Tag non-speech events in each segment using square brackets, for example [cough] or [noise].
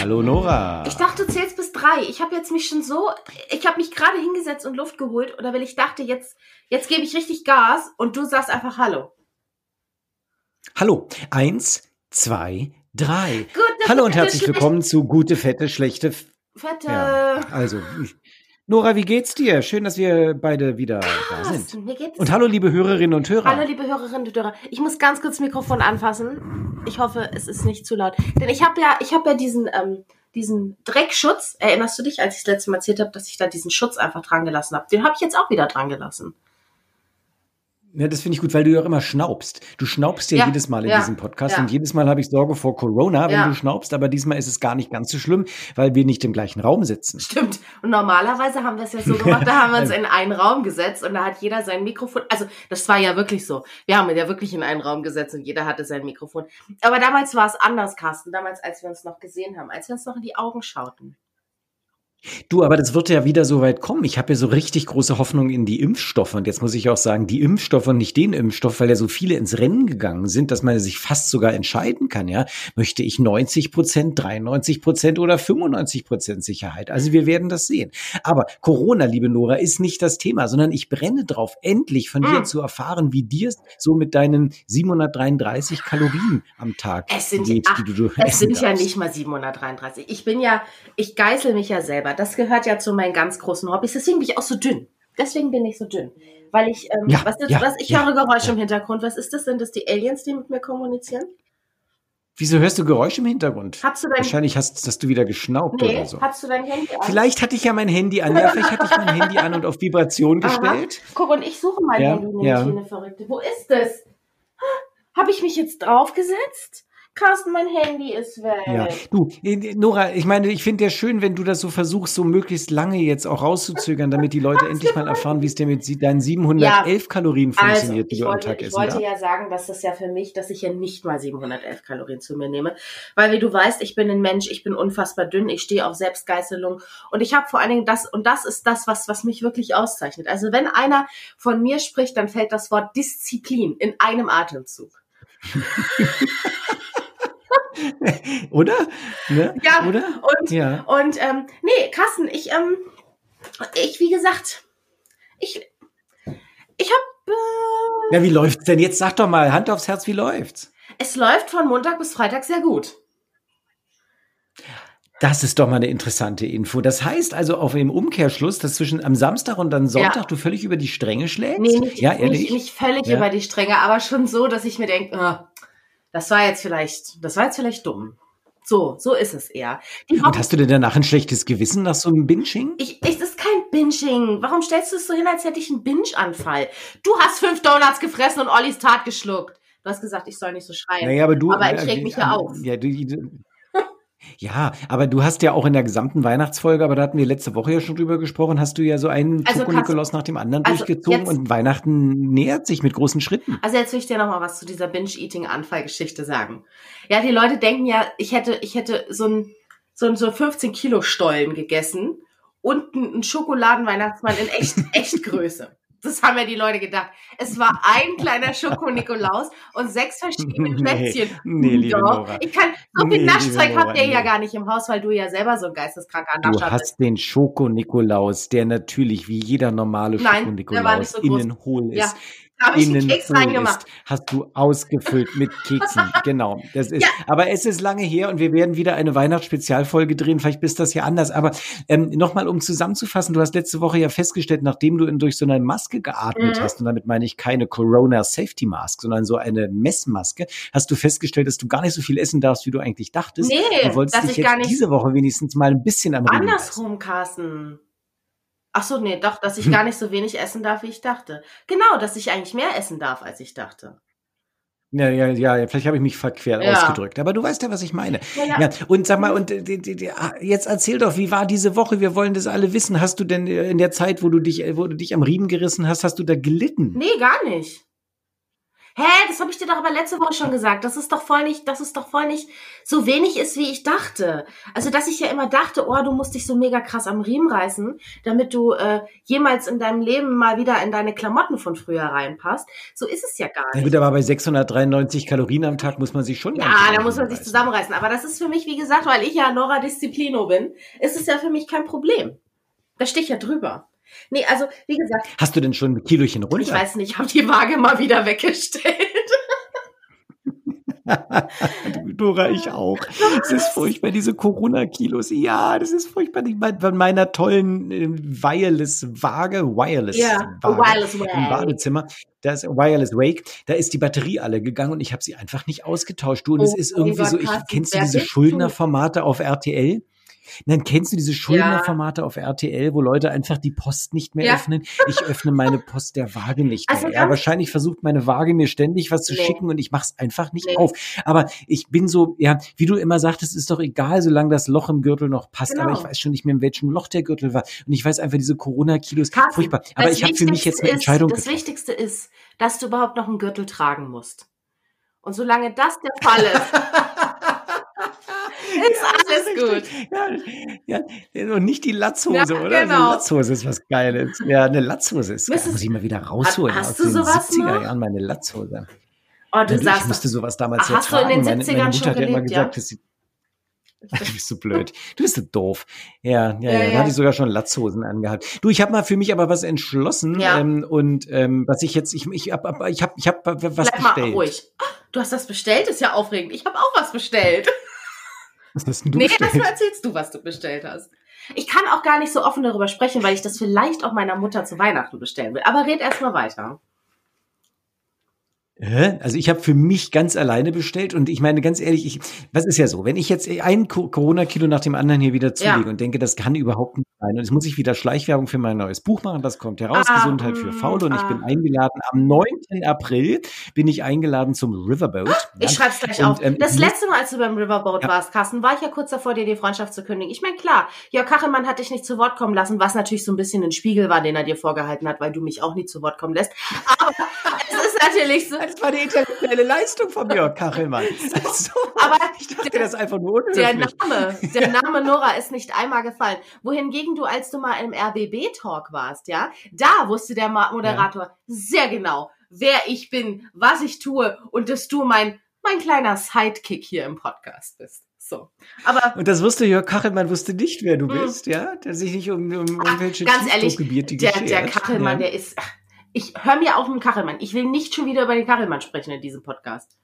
Hallo Nora. Ich dachte, du zählst bis drei. Ich habe jetzt mich schon so, ich habe mich gerade hingesetzt und Luft geholt, oder weil ich dachte, jetzt, jetzt gebe ich richtig Gas und du sagst einfach Hallo. Hallo. Eins, zwei, drei. Gute, Hallo und herzlich willkommen zu Gute, Fette, Schlechte. Fette. ja, also, Nora, wie geht's dir? Schön, dass wir beide wieder da sind. Mir geht's. Und hallo, liebe Hörerinnen und Hörer. Hallo, liebe Hörerinnen und Hörer. Ich muss ganz kurz das Mikrofon anfassen. Ich hoffe, es ist nicht zu laut. Denn ich habe ja, ich habe ja diesen, ähm, diesen Dreckschutz. Erinnerst du dich, als ich das letzte Mal erzählt habe, dass ich da diesen Schutz einfach dran gelassen habe? Den habe ich jetzt auch wieder dran gelassen. Ja, das finde ich gut, weil du ja auch immer schnaubst. Du schnaubst ja, Ja, jedes Mal in ja, diesem Podcast ja. und jedes Mal habe ich Sorge vor Corona, wenn du schnaubst, aber diesmal ist es gar nicht ganz so schlimm, weil wir nicht im gleichen Raum sitzen. Stimmt. Und normalerweise haben wir es ja so gemacht, da haben wir uns [laughs] in einen Raum gesetzt und da hat jeder sein Mikrofon. Also das war ja wirklich so. Wir haben ja wirklich in einen Raum gesetzt und jeder hatte sein Mikrofon. Aber damals war es anders, Carsten. Damals, als wir uns noch gesehen haben, als wir uns noch in die Augen schauten. Du, aber das wird ja wieder so weit kommen. Ich habe ja so richtig große Hoffnung in die Impfstoffe. Und jetzt muss ich auch sagen, die Impfstoffe und nicht den Impfstoff, weil ja so viele ins Rennen gegangen sind, dass man sich fast sogar entscheiden kann, ja. Möchte ich 90 Prozent, 93 Prozent oder 95 Prozent Sicherheit? Also wir werden das sehen. Aber Corona, liebe Nora, ist nicht das Thema, sondern ich brenne drauf, endlich von dir Mm. zu erfahren, wie dir es so mit deinen 733 Kalorien am Tag Es sind, geht, ach, die du es essen sind ja darfst. nicht mal 733. Ich bin ja, ich geißel mich ja selber. Das gehört ja zu meinen ganz großen Hobbys. Deswegen bin ich auch so dünn. Deswegen bin ich so dünn. Weil ich, ähm, Ja, was, ist, ja, was ich ja, höre Geräusche im Hintergrund. Was ist das? Sind das die Aliens, die mit mir kommunizieren? Wieso hörst du Geräusche im Hintergrund? Wahrscheinlich hast, hast du wieder geschnaubt nee, oder so. hast du dein Handy an? Vielleicht hatte ich ja mein Handy an. Ja, vielleicht hatte ich mein Handy an und auf Vibration Aha. gestellt. Guck, und ich suche mein Handy nämlich ja. eine Verrückte. Wo ist es? Habe ich mich jetzt draufgesetzt? Carsten, mein Handy ist weg. Ja, du, Nora, ich meine, ich finde ja schön, wenn du das so versuchst, so möglichst lange jetzt auch rauszuzögern, damit die Leute endlich mal erfahren, wie es dir mit deinen 711 Kalorien Also, funktioniert, die ich du am wollte, Tag ich essen wollte darfst. ja sagen, dass das ja für mich, dass ich ja nicht mal 711 Kalorien zu mir nehme. Weil, wie du weißt, ich bin ein Mensch, ich bin unfassbar dünn, ich stehe auf Selbstgeißelung und ich habe vor allen Dingen das, und das ist das, was, was mich wirklich auszeichnet. Also, wenn einer von mir spricht, dann fällt das Wort Disziplin in einem Atemzug. [laughs] [laughs] Oder? Ne? Ja, Oder? Und, Ja. und ähm, nee, Carsten, ich, ähm, ich, wie gesagt, ich, ich hab, äh, Ja, wie läuft's denn? Jetzt sag doch mal, Hand aufs Herz, wie läuft's? es läuft von Montag bis Freitag sehr gut. Das ist doch mal eine interessante Info. Das heißt also auf dem Umkehrschluss, dass zwischen am Samstag und dann Sonntag Ja. du völlig über die Stränge schlägst? Nee, nicht, ja, ehrlich? nicht, nicht völlig Ja. über die Stränge, aber schon so, dass ich mir denke, das war jetzt vielleicht, das war jetzt vielleicht dumm. So, so ist es eher. Die Und hast du denn danach ein schlechtes Gewissen nach so einem Binging? ich, das ist kein Binging. Warum stellst du es so hin, als hätte ich einen Binge-Anfall? Du hast fünf Donuts gefressen und Ollis Tat geschluckt. Du hast gesagt, ich soll nicht so schreien. Naja, aber du. Aber ich äh, reg mich ja auf. Ja, du, ja, aber du hast ja auch in der gesamten Weihnachtsfolge, aber da hatten wir letzte Woche ja schon drüber gesprochen, hast du ja so einen Also nach dem anderen also durchgezogen jetzt- und Weihnachten nähert sich mit großen Schritten. Also jetzt will ich dir noch mal was zu dieser Binge-Eating-Anfall-Geschichte sagen. Ja, die Leute denken ja, ich hätte, ich hätte so ein, so ein so 15 Kilo Stollen gegessen und einen einen Schokoladenweihnachtsmann in echt, [laughs] echt Größe. Das haben ja die Leute gedacht. Es war ein kleiner Schoko-Nikolaus und sechs verschiedene [laughs] Nee, Plätzchen. nee, liebe Doch. Nora. Ich kann, so Nee, viel Naschzeug liebe habt ihr Nora, ja nee. gar nicht im Haus, weil du ja selber so ein geisteskranker Du Nascher bist. hast den Schoko-Nikolaus, der natürlich wie jeder normale Schoko-Nikolaus so innen hohl ist. Ja, Innen reingemacht. ist, hast du ausgefüllt mit Keksen. [laughs] genau, das ist. Ja. Aber es ist lange her und wir werden wieder eine Weihnachtsspezialfolge drehen. Vielleicht bist das ja anders. Aber ähm, nochmal, um zusammenzufassen, du hast letzte Woche ja festgestellt, nachdem du in, durch so eine Maske geatmet Mhm. hast, und damit meine ich keine Corona Safety Mask, sondern so eine Messmaske, hast du festgestellt, dass du gar nicht so viel essen darfst, wie du eigentlich dachtest. Nee, du wolltest dass dich ich jetzt gar nicht- diese Woche wenigstens mal ein bisschen am. Andersrum, Carsten. Ach so, nee, doch, dass ich gar nicht so wenig essen darf, wie ich dachte. Genau, dass ich eigentlich mehr essen darf, als ich dachte. Ja, ja, ja, vielleicht habe ich mich verquert Ja. ausgedrückt. Aber du weißt ja, was ich meine. Ja, ja. Und sag mal, und äh, ah, jetzt erzähl doch, wie war diese Woche? Wir wollen das alle wissen. Hast du denn äh, in der Zeit, wo du dich, äh, wo du dich am Riemen gerissen hast, hast du da gelitten? Nee, gar nicht. Hä, das habe ich dir doch aber letzte Woche schon gesagt. Das ist doch voll nicht, dass es doch voll nicht so wenig ist, wie ich dachte. Also, dass ich ja immer dachte, oh, du musst dich so mega krass am Riemen reißen, damit du äh, jemals in deinem Leben mal wieder in deine Klamotten von früher reinpasst. So ist es ja gar Na nicht. gut, aber bei 693 Kalorien am Tag muss man sich schon. Ja, da muss man sich reißen. zusammenreißen. Aber das ist für mich, wie gesagt, weil ich ja Nora Disciplino bin, ist es ja für mich kein Problem. Da stehe ich ja drüber. Nee, also, wie gesagt, Hast du denn schon ein Kilochen runter? ich weiß nicht, ich habe die Waage mal wieder weggestellt. Du, Dora, ich auch. Es ist furchtbar, diese Corona-Kilos. Ja, das ist furchtbar. Bei meiner tollen äh, Wireless-Waage, Wireless-Waage Wireless im. Badezimmer, da ist Wireless Wake, da ist die Batterie alle gegangen und ich habe sie einfach nicht ausgetauscht. Du, und es Oh ist irgendwie so, ich, kennst du diese? Schuldnerformate auf RTL? Nein, kennst du diese Schuldnerformate auf RTL, wo Leute einfach die Post nicht mehr Ja. öffnen? Ich öffne meine Post der Waage nicht Also mehr. Ja, ganz- wahrscheinlich versucht meine Waage mir ständig was zu Nee. schicken und ich mach's einfach nicht Nee. auf. Aber ich bin so, ja, wie du immer sagtest, ist doch egal, solange das Loch im Gürtel noch passt. Genau. Aber ich weiß schon nicht mehr, in welchem Loch der Gürtel war. Und ich weiß einfach, diese Corona-Kilos, furchtbar. Aber das ich habe für mich jetzt eine Entscheidung ist, Das. Wichtigste ist, dass du überhaupt noch einen Gürtel tragen musst. Und solange das der Fall ist, [laughs] ist alles gut. Ja, ja, und nicht die Latzhose, Ja, oder? genau. Eine Latzhose ist was Geiles. Ja, eine Latzhose ist geil. Muss ich mal wieder rausholen Hast aus du den sowas 70er noch? Jahren, meine Latzhose. Oh, du du, ich sagst musste sowas damals Ach, ja hast du in den meine, 70ern meine Mutter schon hat immer gelebt, ja? gesagt, dass sie du bist so blöd. Du bist so doof. Ja, ja, ja. Ja, Da hatte ich sogar schon Latzhosen angehabt. Du, ich habe mal für mich aber was entschlossen. Ja. Ähm, und ähm, was ich jetzt, ich, ich habe ich hab, ich hab was bleib mal bestellt. ruhig. Ah, Du hast das bestellt, ist ja aufregend. Ich habe auch was bestellt. Was hast denn du nee, bestellt? erstmal erzählst du, was du bestellt hast. Ich kann auch gar nicht so offen darüber sprechen, weil ich das vielleicht auch meiner Mutter zu Weihnachten bestellen will. Aber red erstmal weiter. Also ich habe für mich ganz alleine bestellt und ich meine ganz ehrlich, ich, was ist ja so, wenn ich jetzt ein Co- Corona-Kilo nach dem anderen hier wieder zulege Ja. und denke, das kann überhaupt nicht sein und jetzt muss ich wieder Schleichwerbung für mein neues Buch machen, das kommt heraus, Ah, Gesundheit für Faule und ich ah. bin eingeladen, am 9. April bin ich eingeladen zum Riverboat. Ich schreib's gleich Und, auf. ähm, das ich letzte Mal, als du beim Riverboat Ja. warst, Carsten, war ich ja kurz davor, dir die Freundschaft zu kündigen. Ich meine, klar, Jörg Kachelmann hat dich nicht zu Wort kommen lassen, was natürlich so ein bisschen ein Spiegel war, den er dir vorgehalten hat, weil du mich auch nie zu Wort kommen lässt. Aber [laughs] es ist natürlich so. Das war die intellektuelle Leistung von Jörg Kachelmann. [laughs] So, Aber ich dachte, das ist einfach nur Der. Name, der Name Nora ist nicht einmal gefallen. Wohingegen du, als du mal im RBB-Talk warst, ja, da wusste der Moderator sehr genau, wer ich bin, was ich tue und dass du mein, mein kleiner Sidekick hier im Podcast bist. So. Aber Und das wusste Jörg Kachelmann, wusste nicht, wer du Mm. bist, ja? Der sich nicht um, um Ach, irgendwelche ganz ehrlich, der, der Kachelmann, ja. der ist. Ich hör mir auf den Kachelmann. Ich will nicht schon wieder über den Kachelmann sprechen in diesem Podcast.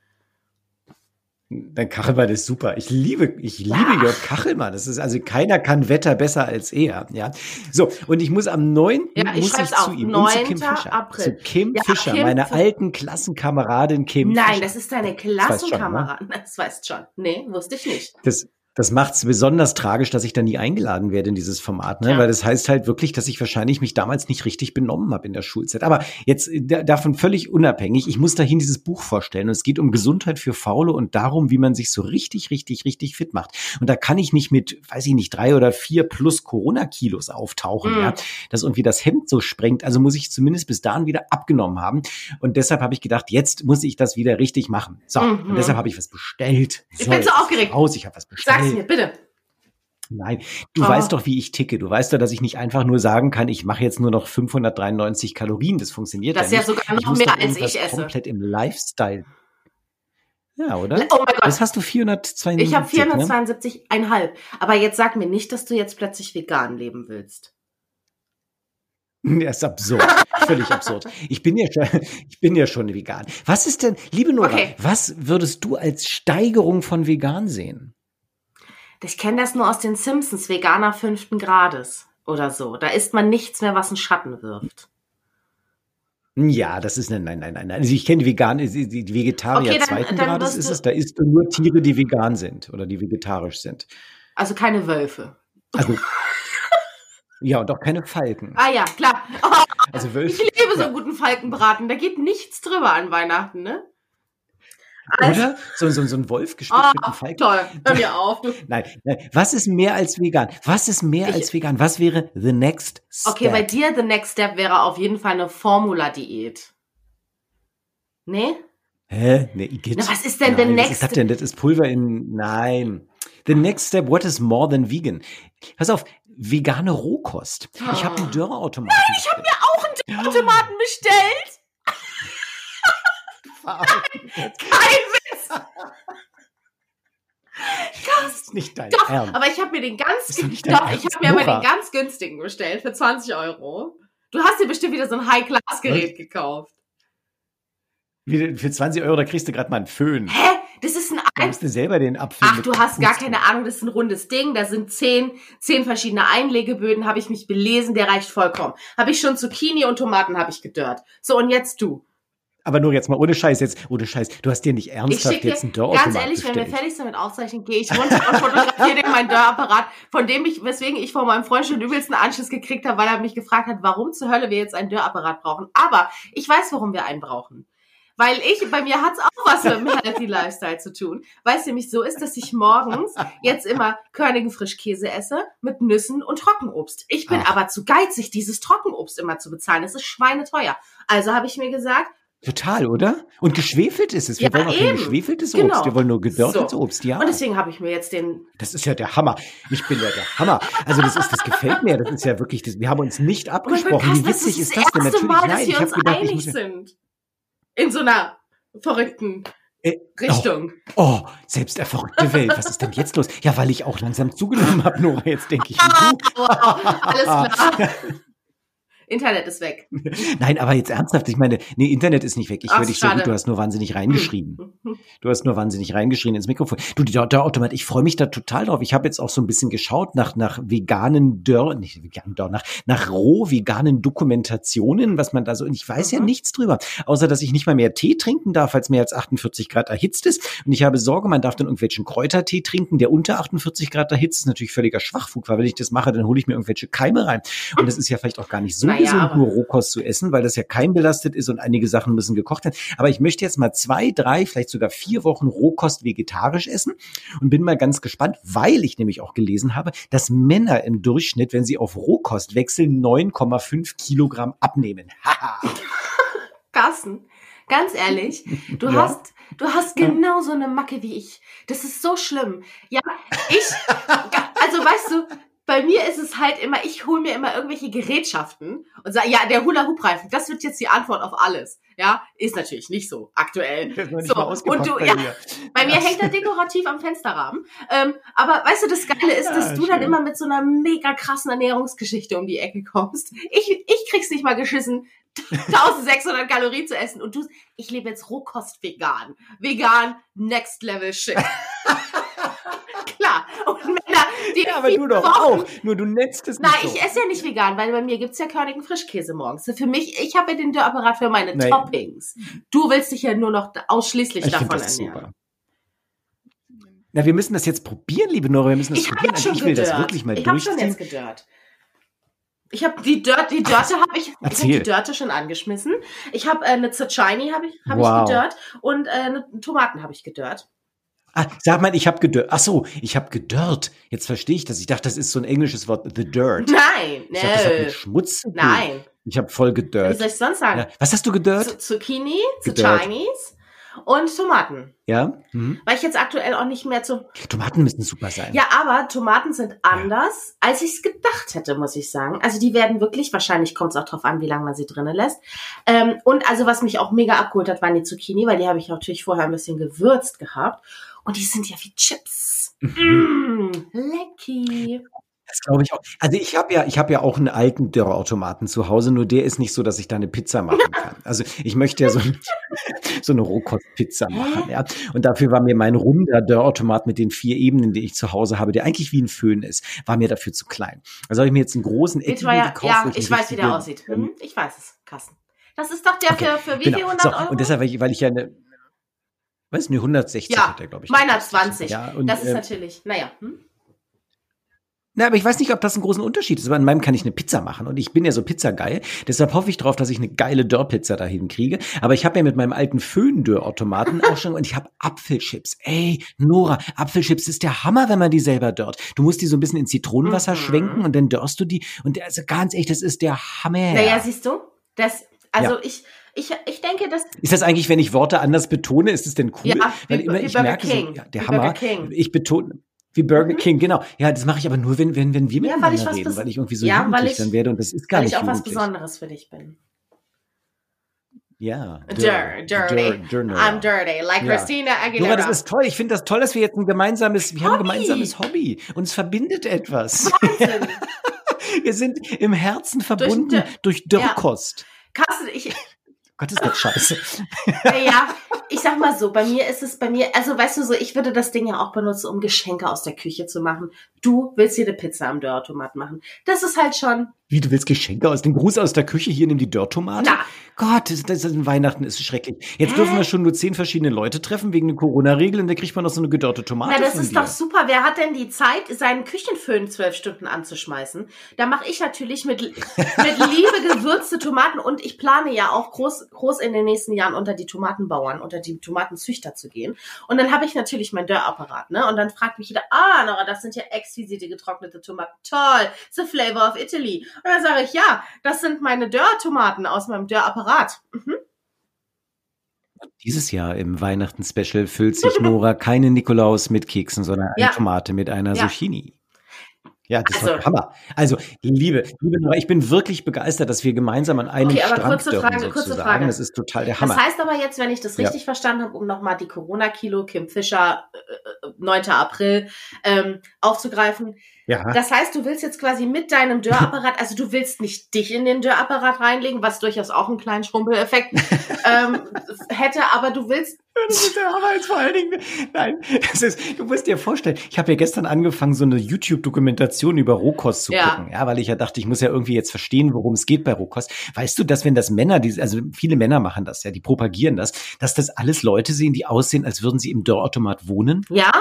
Dein Kachelmann ist super. Ich liebe, ich liebe Ja. Jörg Kachelmann. Das ist also keiner kann Wetter besser als er. Ja. So und ich muss am 9. Ja, ich muss ich zu ihm und zu Kim 9. Fischer. April. Zu Kim Ja, Fischer, Kim meiner Fischer. alten Klassenkameradin Kim Nein, Fischer. das ist deine weißt schon, ne? Klassenkameradin. Das weißt schon. Nee, wusste ich nicht. Das, das macht es besonders tragisch, dass ich da nie eingeladen werde in dieses Format, ne? Ja. Weil das heißt halt wirklich, dass ich wahrscheinlich mich damals nicht richtig benommen habe in der Schulzeit. Aber jetzt äh, da- davon völlig unabhängig, ich muss dahin dieses Buch vorstellen. Und es geht um Gesundheit für Faule und darum, wie man sich so richtig, richtig, richtig fit macht. Und da kann ich nicht mit, weiß ich nicht, drei oder vier plus Corona-Kilos auftauchen, Mhm. ja, dass irgendwie das Hemd so sprengt. Also muss ich zumindest bis dahin wieder abgenommen haben. Und deshalb habe ich gedacht, jetzt muss ich das wieder richtig machen. So, Mhm. und deshalb habe ich was bestellt. Ich bin so aufgeregt. Raus, ich habe was bestellt. Sag's mir, bitte. Nein, du Oh. weißt doch, wie ich ticke. Du weißt doch, dass ich nicht einfach nur sagen kann, ich mache jetzt nur noch 593 Kalorien. Das funktioniert Das ist ja ja nicht. sogar ich noch mehr als ich esse. komplett im Lifestyle. Ja, oder? Oh mein Gott. Was hast du 472? Ich habe Ne? 472,5. Aber jetzt sag mir nicht, dass du jetzt plötzlich vegan leben willst. [laughs] Das ist absurd. Völlig absurd. Ich bin ja schon, [laughs] ich bin ja schon vegan. Was ist denn, liebe Nora, Okay. was würdest du als Steigerung von vegan sehen? Ich kenne das nur aus den Simpsons, Veganer fünften Grades oder so. Da isst man nichts mehr, was einen Schatten wirft. Ja, das ist, nein, nein, nein, nein. Also ich kenne vegan, die Vegetarier Okay, dann- zweiten dann Grades ist es. Da isst du nur Tiere, die vegan sind oder die vegetarisch sind. Also keine Wölfe. Also, ja, und auch keine Falken. Ah ja, klar. Oh, Also ich Wölfe. liebe so Ja. guten Falkenbraten. Da geht nichts drüber an Weihnachten, ne? Also- Oder? So, so, so ein Wolf gespielt mit Oh, einem Falken. toll, hör mir auf. [laughs] Nein, nein, was ist mehr als vegan? Was ist mehr Ich- als vegan? Was wäre the next step? Okay, bei dir, the next step wäre auf jeden Fall eine Formula-Diät. Nee? Hä? Nee, Igitt. Na, was ist denn the Nein, next- Was ist denn? Das ist Pulver in. Nein. The next step, what is more than vegan? Pass auf, vegane Rohkost. Ich habe einen Dörrautomaten. Nein, ich habe mir Auch einen Automaten bestellt? Kein Witz. Das ist nicht dein Doch, Ernst. aber ich habe mir den ganz, doch ich habe mir aber den ganz günstigen bestellt für 20 Euro. Du hast dir bestimmt wieder so ein High-Class-Gerät gekauft. Wie, für 20 Euro, da kriegst du gerade mal einen Föhn. Hä? Das ist ein Da ein musst du selber den Apfel Ach, du hast gar keine Ahnung, das ist ein rundes Ding. Da sind zehn, zehn verschiedene Einlegeböden, habe ich mich belesen, der reicht vollkommen. Habe ich schon Zucchini und Tomaten habe ich gedörrt. So, und jetzt du. Aber nur jetzt mal ohne Scheiß jetzt, ohne Scheiß. Du hast dir nicht Ich ernsthaft schicke jetzt einen dir, Dörrautomat ganz ehrlich, wenn wir bestellt. fertig sind mit Aufzeichnen, gehe ich runter und fotografiere dir meinen Dörrapparat, von dem ich, weswegen ich von meinem Freund schon übelsten Anschluss gekriegt habe, weil er mich gefragt hat, warum zur Hölle wir jetzt einen Dörrapparat brauchen. Aber ich weiß, warum wir einen brauchen. Weil ich, bei mir hat's auch was mit dem Healthy Lifestyle zu tun. Weil es nämlich so ist, dass ich morgens jetzt immer körnigen Frischkäse esse mit Nüssen und Trockenobst. Ich bin Ach. aber zu geizig, dieses Trockenobst immer zu bezahlen. Das ist schweineteuer. Also habe ich mir gesagt, Total, oder? Und geschwefelt ist es. Wir Ja, wollen auch kein geschwefeltes Genau. Obst. Wir wollen nur gedörrtes So. Obst, ja. und deswegen habe ich mir jetzt den Das ist ja der Hammer. Ich bin ja der Hammer. Also das ist, das gefällt mir. Das ist ja wirklich, das, wir haben uns nicht Oh abgesprochen. Wie witzig das ist das denn? Natürlich, Mal, dass nein. wir Ich habe uns gedacht, ich einig muss, sind. In so einer verrückten Äh, Richtung. oh, selbst der verrückte Welt. Was ist denn jetzt los? Ja, weil ich auch langsam zugenommen habe, Nora. Jetzt denke ich. [laughs] Wow, alles klar. [laughs] Internet ist weg. [laughs] Nein, aber jetzt ernsthaft. Ich meine, nee, Internet ist nicht weg. Ich höre dich so gut. Du hast nur wahnsinnig reingeschrieben. [laughs] Du hast nur wahnsinnig reingeschrien ins Mikrofon. Du, der, der Automat, ich freue mich da total drauf. Ich habe jetzt auch so ein bisschen geschaut nach, nach veganen Dörr, nicht veganen Dörr, nach, nach roh veganen Dokumentationen, was man da so, und ich weiß ja Mhm. nichts drüber. Außer, dass ich nicht mal mehr Tee trinken darf, als mehr als 48 Grad erhitzt ist. Und ich habe Sorge, man darf dann irgendwelchen Kräutertee trinken, der unter 48 Grad erhitzt ist. Natürlich völliger Schwachfug, weil wenn ich das mache, dann hole ich mir irgendwelche Keime rein. Und das ist ja vielleicht auch gar nicht so Naja, gesund, nur Rohkost zu essen, weil das ja keimbelastet ist und einige Sachen müssen gekocht werden. Aber ich möchte jetzt mal zwei, drei, vielleicht sogar vier Wochen Rohkost vegetarisch essen und bin mal ganz gespannt, weil ich nämlich auch gelesen habe, dass Männer im Durchschnitt, wenn sie auf Rohkost wechseln, 9,5 Kilogramm abnehmen. [laughs] Haha. Carsten, ganz ehrlich, du [laughs] Ja. hast, du hast genau so eine Macke wie ich. Das ist so schlimm. Ja, ich, [laughs] also weißt du, bei mir ist es halt immer, ich hole mir immer irgendwelche Gerätschaften und sage, ja, der Hula-Hoop-Reifen, das wird jetzt die Antwort auf alles. Ja, ist natürlich nicht so aktuell. [laughs] So, und du- bei ja. mir. Bei mir hängt er dekorativ am Fensterrahmen. Ähm, aber weißt du, das Geile ist, Ja, dass du dann schön. immer mit so einer mega krassen Ernährungsgeschichte um die Ecke kommst. Ich, ich krieg's nicht mal geschissen, [laughs] 1600 Kalorien zu essen. Und du, ich lebe jetzt Rohkost vegan. Vegan, next level shit. [laughs] Klar. Und Männer, die [laughs] Ja, aber du doch Wochen- auch. Nur du nennst es Nein, nicht so. ich esse ja nicht vegan, weil bei mir gibt's ja körnigen Frischkäse morgens. Für mich, ich habe ja den Dörrapparat für meine Nein. Toppings. Du willst dich ja nur noch ausschließlich Ich davon das ernähren. super. Na, wir müssen das jetzt probieren, liebe Nora. Wir müssen das Ich probieren. Also ich will gedörrt. das wirklich mal ich habe schon durchziehen. jetzt gedörrt. Ich habe die Dirt, die Dörte habe ich, ich habe Erzähl. die Dörte schon angeschmissen. Ich habe äh, eine Zucchini habe ich, hab Wow. ich gedörrt und äh, eine Tomaten habe ich gedörrt. Ah, sag mal, ich habe gedörrt. Ach so, ich habe gedörrt. Jetzt verstehe ich das. Ich dachte, das ist so ein englisches Wort. The dirt. Nein, Ich dachte, das hat mit Schmutz zu tun. Nein. Ich habe voll Wie gedörrt. soll ich sonst sagen? Ja. Was hast du gedörrt? Zu- Zucchini, Gedörrt. Zucchinis und Tomaten. Ja? Mhm. Weil ich jetzt aktuell auch nicht mehr zu. Tomaten müssen super sein. Ja, aber Tomaten sind anders, als ich es gedacht hätte, muss ich sagen. Also die werden wirklich, wahrscheinlich kommt es auch drauf an, wie lange man sie drinnen lässt. Ähm, und also was mich auch mega abgeholt hat, waren die Zucchini, weil die habe ich natürlich vorher ein bisschen gewürzt gehabt. Und die sind ja wie Chips. Mhm. Mm, lecky. Das glaube ich auch. Also ich habe ja, ich habe ja auch einen alten Dörrautomaten zu Hause, nur der ist nicht so, dass ich da eine Pizza machen [laughs] kann. Also ich möchte ja so, [laughs] so eine Rohkostpizza machen, ja. Und dafür war mir mein runder Dörrautomat mit den vier Ebenen, die ich zu Hause habe, der eigentlich wie ein Föhn ist, war mir dafür zu klein. Also habe ich mir jetzt einen großen Ich eckigen war ja, gekauft. ja, ich weiß, wie der aussieht. Hm, ich weiß es, Kassen. Das ist doch der Okay, für, für wie genau. viel 100 So, Euro? und deshalb, weil ich, weil ich ja eine, was, eine 160 Ja, hat der, glaube ich. Meiner gekostet. 20. Ja, und, das ist äh, natürlich, naja. Hm? Na, aber ich weiß nicht, ob das einen großen Unterschied ist. Aber an meinem kann ich eine Pizza machen und ich bin ja so pizzageil. Deshalb hoffe ich drauf, dass ich eine geile Dörrpizza dahin kriege. Aber ich habe ja mit meinem alten Föhndörrautomaten auch schon und ich habe Apfelchips. Ey, Nora, Apfelchips ist der Hammer, wenn man die selber dörrt. Du musst die so ein bisschen in Zitronenwasser Mhm. schwenken und dann dörrst du die und also ganz echt, das ist der Hammer. Naja, siehst du? Das, also Ja. ich, ich, ich denke, dass Ist das eigentlich, wenn ich Worte anders betone, ist es denn cool? Ja, Weil wie- immer wie ich Burger merke King. so, ja, der Wie Hammer. Burger King. Ich betone wie Burger Mhm. King, genau. Ja, das mache ich aber nur, wenn, wenn, wenn wir Ja, weil miteinander ich was reden, weil ich irgendwie so Ja, weil jugendlich ich- dann werde und das ist gar weil nicht ich auch was. Besonderes für dich bin. Ja. Dir, dirty. Dir-. I'm dirty, like Ja. Christina Aguilera. Nora, das ist toll. Ich finde das toll, dass wir jetzt ein gemeinsames, wir haben ein Hobby. gemeinsames Hobby. Uns verbindet etwas. Wahnsinn. [laughs] Wir sind im Herzen verbunden Dörr- durch Dörrkost. Carsten, ich, Gott, ist das scheiße. ja, ich sag mal so, bei mir ist es bei mir, also weißt du so, ich würde das Ding ja auch benutzen, um Geschenke aus der Küche zu machen. Du willst dir eine Pizza am Dörrautomat machen. Das ist halt schon, Wie, du willst Geschenke aus dem Gruß aus der Küche hier nimm die Dörrtomate? Na. Gott, das, das ist Weihnachten ist schrecklich. Jetzt dürfen wir schon nur zehn verschiedene Leute treffen wegen den Corona-Regeln und da kriegt man noch so eine gedörrte Tomate na, das ist dir. doch super. Wer hat denn die Zeit, seinen Küchenföhn zwölf Stunden anzuschmeißen? Da mache ich natürlich mit, mit Liebe gewürzte Tomaten und ich plane ja auch groß, groß in den nächsten Jahren unter die Tomatenbauern, unter die Tomatenzüchter zu gehen. Und dann habe ich natürlich mein Dörrapparat, ne? Und dann fragt mich jeder, ah, Nora, das sind ja exquisite getrocknete Tomaten. Toll, the flavor of Italy. Und dann sage ich, ja, das sind meine Dörrtomaten aus meinem Dörrapparat. Mhm. Dieses Jahr im Weihnachten-Special füllt sich Nora [laughs] keine Nikolaus mit Keksen, sondern eine Ja. Tomate mit einer Ja. Zucchini. Ja, das Also- war Hammer. Also, liebe, liebe Nora, ich bin wirklich begeistert, dass wir gemeinsam an einem Okay, aber Strang kurze dürfen, Frage, kurze sozusagen. Frage. Das ist total der Hammer. Das heißt aber jetzt, wenn ich das Ja. richtig verstanden habe, um nochmal die Corona-Kilo Kim Fischer äh, äh, 9. April ähm, aufzugreifen. ja. Das heißt, du willst jetzt quasi mit deinem Dörrapparat, also du willst nicht dich in den Dörrapparat reinlegen, was durchaus auch einen kleinen Schrumpeleffekt [laughs] ähm, hätte, aber du willst Das ist der Hammer jetzt vor allen Dingen. Nein, das ist, du musst dir vorstellen, ich habe ja gestern angefangen, so eine YouTube-Dokumentation über Rohkost zu Ja. gucken. Ja, weil ich ja dachte, ich muss ja irgendwie jetzt verstehen, worum es geht bei Rohkost. Weißt du, dass wenn das Männer, also viele Männer machen das ja, die propagieren das, dass das alles Leute sehen, die aussehen, als würden sie im Dörrautomat wohnen? ja,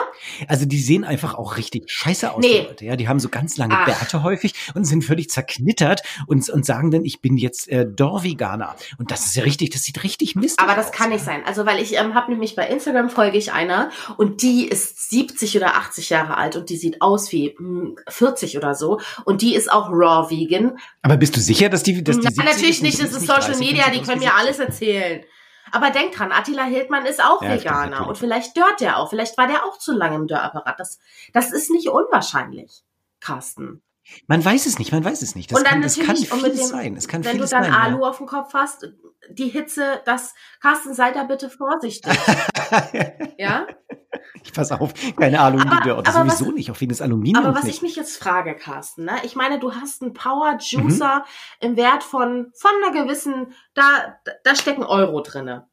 Also die sehen einfach auch richtig scheiße aus, Nee. die Leute. Ja, die haben so ganz lange Ach. Bärte häufig und sind völlig zerknittert und, und sagen dann, ich bin jetzt äh, Dörr-Veganer. Und das ist ja richtig, das sieht richtig Mist aber aus. das kann nicht sein. Also weil ich ähm, habe nämlich bei Instagram folge ich einer und die ist 70 oder 80 Jahre alt und die sieht aus wie mh, 40 oder so und die ist auch raw vegan. Aber bist du sicher, dass die, dass die Nein, 70 natürlich nicht, das ist Social 30 und Media, die können mir 70? alles erzählen. Aber denk dran, Attila Hildmann ist auch Ja, Veganer und vielleicht dört der auch, vielleicht war der auch zu lange im Dörrapparat. Das, das ist nicht unwahrscheinlich, Carsten. Man weiß es nicht, man weiß es nicht. Das und dann kann, das kann vieles dem, sein. Es kann wenn du dann sein. Alu auf dem Kopf hast, die Hitze, das, Carsten, sei da bitte vorsichtig. ja. [laughs] ja? Ich pass auf, keine Alu in die Dörte. Sowieso was- nicht, auf wegen des Aluminiums Aber was nicht. ich mich jetzt frage, Carsten, ne? ich meine, du hast einen Power Juicer im Wert von, von einer gewissen, da, da stecken Euro drinne.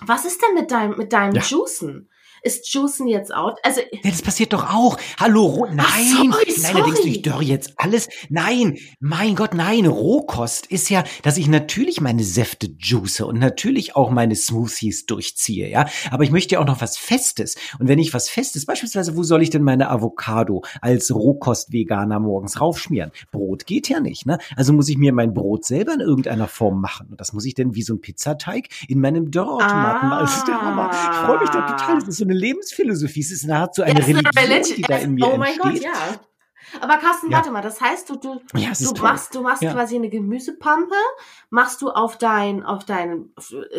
Was ist denn mit deinem, mit deinem Ja. Juicen? Ist Juicen jetzt out? Also, Ja, das passiert doch auch. Hallo, Roh nein, sorry, nein, da denkst du, sorry. ich dörre jetzt alles. Nein, mein Gott, nein, Rohkost ist ja, dass ich natürlich meine Säfte juice und natürlich auch meine Smoothies durchziehe, ja. Aber ich möchte ja auch noch was Festes. Und wenn ich was Festes, beispielsweise, wo soll ich denn meine Avocado als Rohkost-Veganer morgens raufschmieren? Brot geht ja nicht, ne? Also muss ich mir mein Brot selber in irgendeiner Form machen. Und das muss ich denn wie so ein Pizzateig in meinem Dörrautomaten. Das ist der Hammer. Ich freue mich da total. Das ist so eine Lebensphilosophie. Es ist nahezu eine Yes, Religion, die da in mir Oh mein entsteht. Gott, ja. Aber Carsten, Ja. warte mal, das heißt, du, du, Ja, du machst, du machst Ja. quasi eine Gemüsepampe, machst du auf dein, auf dein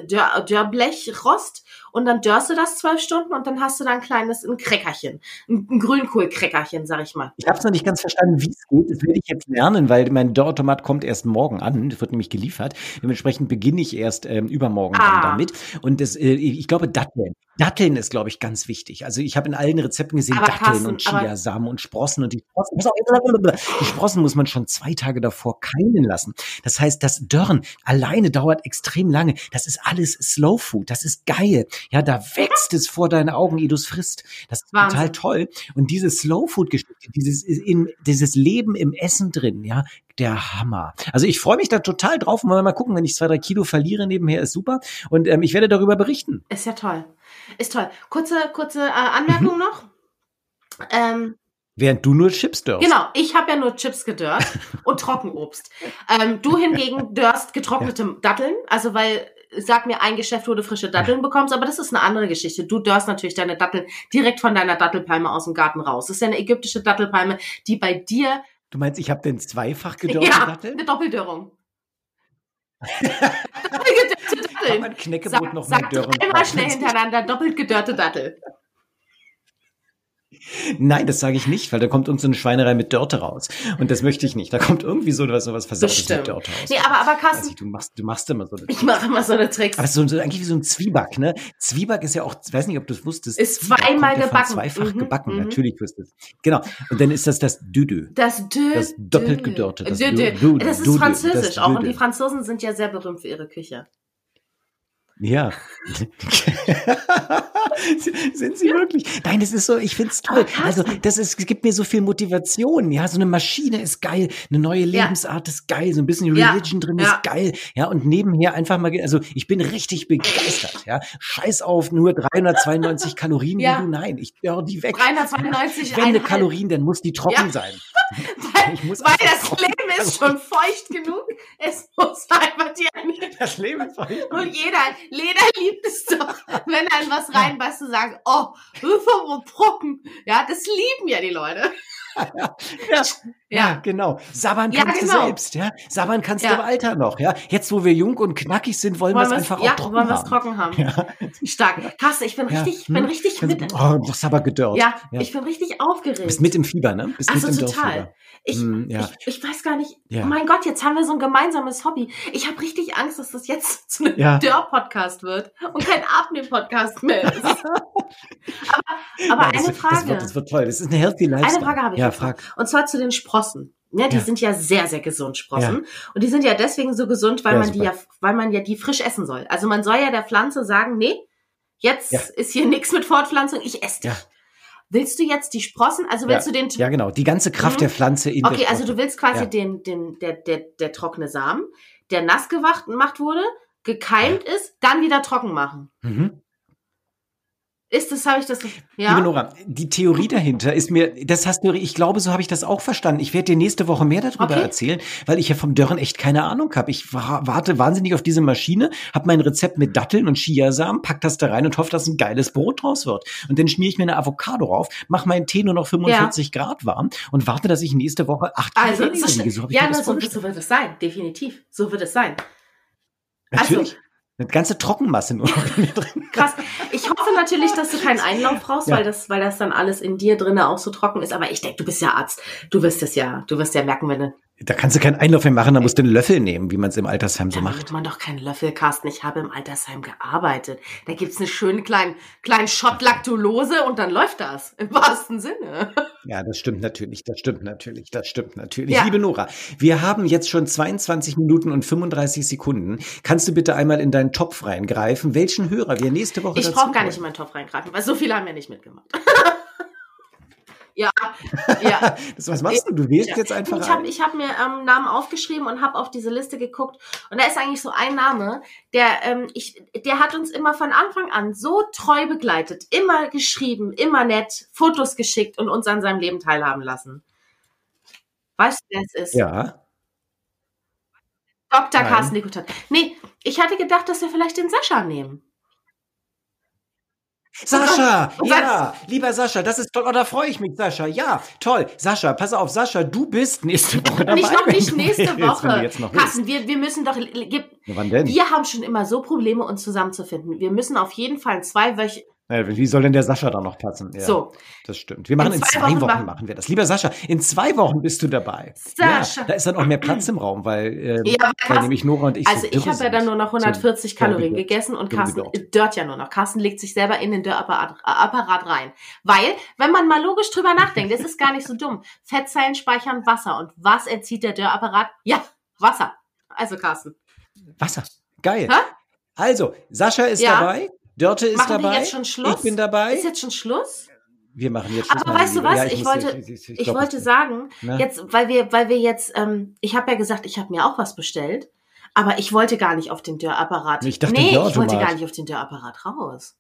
Dörr, Dörrblechrost und dann dörrst du das zwölf Stunden und dann hast du da ein kleines, ein Kreckerchen, ein, ein Grünkohlkreckerchen, sag ich mal. Ich habe es noch nicht ganz verstanden, wie es geht. Das werde ich jetzt lernen, weil mein Dörrautomat kommt erst morgen an. Das wird nämlich geliefert. Dementsprechend beginne ich erst ähm, übermorgen Ah. dann damit. Und das, äh, ich glaube, Datteln. Datteln ist, glaube ich, ganz wichtig. Also ich habe in allen Rezepten gesehen, Aber Datteln Carsten, und Chiasamen und Sprossen und die Sprossen. Die Sprossen muss man schon zwei Tage davor keimen lassen. Das heißt, das Dörren alleine dauert extrem lange. Das ist alles Slow Food. Das ist geil. Ja, da wächst es vor deinen Augen, ehe du es frisst. Das ist Wahnsinn. total toll. Und diese Slow Food Geschichte, dieses in dieses Leben im Essen drin, ja, der Hammer. Also ich freue mich da total drauf. Wir mal gucken, wenn ich zwei, drei Kilo verliere nebenher, ist super. Und ähm, ich werde darüber berichten. Ist ja toll. Ist toll. Kurze, kurze äh, Anmerkung Mhm. noch. Ähm, Während du nur Chips dörst. Genau, ich habe ja nur Chips gedörrt [laughs] und Trockenobst. Ähm, du hingegen dörst getrocknete Datteln, also weil sag mir ein Geschäft, wo du frische Datteln bekommst, aber das ist eine andere Geschichte. Du dörst natürlich deine Datteln direkt von deiner Dattelpalme aus dem Garten raus. Das ist ja eine ägyptische Dattelpalme, die bei dir Du meinst, ich habe denn zweifach gedörrte ja, Datteln? eine Doppeldörrung. [laughs] Doppelgedörrte Kann Datteln. man Knäckebrot Sag, noch sag dörren? dreimal schnell hintereinander doppelt gedörrte Dattel. Nein, das sage ich nicht, weil da kommt uns so eine Schweinerei mit Dörte raus. Und das möchte ich nicht. Da kommt irgendwie so was, so was Versautes mit. Dörte raus. Nee, aber, aber Carsten, ich, du machst, du machst immer so. ich mache immer so eine Tricks. Aber so, so eigentlich wie so ein Zwieback, ne? Zwieback ist ja auch, ich weiß nicht, ob du es wusstest. Ist Zwieback zweimal gebacken. Zweifach Mhm, gebacken, mhm. natürlich es. Genau. Und dann ist das das Düdü. Das Dö, Das doppelt Dö. gedörrte, das. Dö, Dö, Das ist französisch das auch. Und die. Franzosen sind ja sehr berühmt für ihre Küche. Ja. [laughs] [laughs] [laughs] Sind sie wirklich? Nein, das ist so, ich find's toll. Aber Also, das ist, es gibt mir so viel Motivation. Ja, so eine Maschine ist geil, eine neue Lebensart ist geil, so ein bisschen Ja. Religion drin Ja. ist geil. Ja, und nebenher einfach mal, also, ich bin richtig begeistert. Ja, scheiß auf nur 392 [laughs] Kalorien, Ja. du, nein, ich hör die weg. 392 Wenn eine. Kalorien, dann muss die trocken Ja. sein. [laughs] Weil, weil das trocken Leben ist schon feucht genug. Es muss einfach die Das Leben ist voll. Und jeder, jeder liebt es doch, wenn ein was reinbeißt und sagt, oh, so trocken. Ja, das lieben ja die Leute. [laughs] Ja, ja, Ja. genau. Sabbern Ja, kannst genau. du selbst, ja. Sabbern kannst Ja. du im Alter noch, ja. Jetzt, wo wir jung und knackig sind, wollen, wir es einfach ja, auch trocken wollen wir es haben. trocken haben. Ja. [laughs] Stark. Carsten, ich bin richtig, ich bin Hm. richtig Also, mit. oh, du hast aber gedörrt. Ja, ich bin richtig aufgeregt. Bist mit im Fieber, ne? Bist also mit im total. Ich, Hm, ich, ich weiß gar nicht, oh mein Gott, jetzt haben wir so ein gemeinsames Hobby. Ich habe richtig Angst, dass das jetzt [laughs] zu einem Ja. Dörr-Podcast wird und kein Abnehm-Podcast mehr ist. [laughs] aber aber Nein, das, eine wird- Frage. Das wird, das wird toll. Das ist eine healthy Lifestyle. Eine Frage habe ich. Ja, frag. Und zwar zu den Sprossen. Ja, die Ja. sind ja sehr, sehr gesund, Sprossen. Und die sind ja deswegen so gesund, weil Ja, man die super. ja, weil man ja die frisch essen soll. Also man soll ja der Pflanze sagen, nee, jetzt Ja. ist hier nichts mit Fortpflanzung, ich esse dich. Ja. Willst du jetzt die Sprossen? Also willst ja. du den, Ja, genau. Die ganze Kraft Mhm. der Pflanze in okay, also du willst quasi Ja. den, den, der, der, der trockene Samen, der nass gemacht wurde, gekeimt ist, dann wieder trocken machen. Mhm. Ist das, habe ich das, ja? Liebe Nora, die Theorie [laughs] dahinter ist mir, das hast du, ich glaube, so habe ich das auch verstanden. Ich werde dir nächste Woche mehr darüber Okay. erzählen, weil ich ja vom Dörren echt keine Ahnung habe. Ich wa- warte wahnsinnig auf diese Maschine, habe mein Rezept mit Datteln und Chiasamen, pack das da rein und hoffe, dass ein geiles Brot draus wird. Und dann schmiere ich mir eine Avocado drauf, mache meinen Tee nur noch 45 Grad warm und warte, dass ich nächste Woche acht Also, weniger so, wiege. So ja, das so, so wird es sein, definitiv. So wird es sein. Natürlich. Also- Eine ganze Trockenmasse nur noch in mir drin. Krass. Ich hoffe natürlich, dass du keinen Einlauf brauchst, Ja. weil das, weil das dann alles in dir drinne auch so trocken ist. Aber ich denke, du bist ja Arzt. Du wirst es ja, du wirst ja merken, wenn du. Da kannst du keinen Einlauf mehr machen, da musst du einen Löffel nehmen, wie man es im Altersheim so da macht. nimmt man doch keinen Löffel, Carsten. Ich habe im Altersheim gearbeitet. Da gibt's einen schönen kleinen, kleinen Shot Laktulose und dann läuft das. Im wahrsten Sinne. Ja, das stimmt natürlich, das stimmt natürlich, das stimmt natürlich. Ja. Liebe Nora, wir haben jetzt schon 22 Minuten und 35 Sekunden. Kannst du bitte einmal in deinen Topf reingreifen, welchen Hörer wir nächste Woche Ich brauche gar nicht in meinen Topf reingreifen, weil so viele haben ja nicht mitgemacht. Ja, ja. [laughs] Das, was machst du? Du wählst Ja. jetzt einfach Ich habe hab mir ähm, Namen aufgeschrieben und habe auf diese Liste geguckt. Und da ist eigentlich so ein Name, der, ähm, ich, der hat uns immer von Anfang an so treu begleitet, immer geschrieben, immer nett, Fotos geschickt und uns an seinem Leben teilhaben lassen. Weißt du, wer es ist? Ja. Dr. Nein. Carsten Nikotat. Nee, ich hatte gedacht, dass wir vielleicht den Sascha nehmen. Sascha, ja, lieber Sascha, das ist toll. Oh, da freue ich mich, Sascha. Ja, toll. Sascha, pass auf, Sascha, du bist nächste Woche dabei. nicht noch nicht nächste Woche. jetzt noch willst. Carsten, wir, wir müssen doch, gib, Wann denn? wir haben schon immer so Probleme, uns zusammenzufinden. Wir müssen auf jeden Fall zwei Wöch, Ja, wie soll denn der Sascha da noch passen? Ja, so. Das stimmt. Wir machen in, zwei, Wochen, machen- machen wir das. Lieber Sascha, in zwei Wochen bist du dabei. Sascha. Ja, da ist dann auch mehr Platz im Raum, weil, ähm, Ja, weil nämlich Nora und ich Also so ich habe ja dann nur noch 140 So, Kalorien gegessen und Carsten dört ja nur noch. Carsten legt sich selber in den Dörrapparat äh, Apparat rein. Weil, wenn man mal logisch drüber nachdenkt, das ist gar nicht so dumm. Fettzellen speichern Wasser. Und was entzieht der Dörrapparat? Ja, Wasser. Also Carsten. Wasser. Geil. Hä? Also, Sascha ist Ja. dabei. Dörte ist Machen wir dabei. jetzt schon Schluss? Ich bin dabei. Ist jetzt schon Schluss? wir machen jetzt Schluss. Aber weißt du was? Ja, ich, muss- wollte, ich, ich, ich glaub, wollte sagen, Na? jetzt, weil wir, weil wir jetzt, ähm, ich habe ja gesagt, ich habe mir auch was bestellt, aber ich wollte gar nicht auf den Dörrapparat. Ich dachte, nee, ich wollte gar nicht auf den Dörrapparat raus.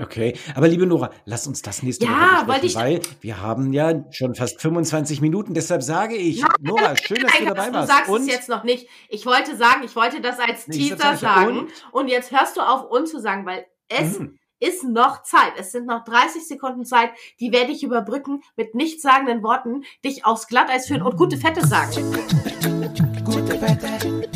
Okay, aber liebe Nora, lass uns das nächste Ja, Woche wollte besprechen, ich- weil wir haben ja schon fast 25 Minuten. Deshalb sage ich, Nora, schön, dass du Nein, dabei du warst. sagst Und es jetzt noch nicht. Ich wollte sagen, ich wollte das als Nee, Teaser sagen. Und? Und? jetzt hörst du auf, und zu sagen, weil es Mhm. ist noch Zeit. Es sind noch 30 Sekunden Zeit. Die werde ich überbrücken mit nichtssagenden Worten, dich aufs Glatteis führen und gute Fette sagen. Gute Wette.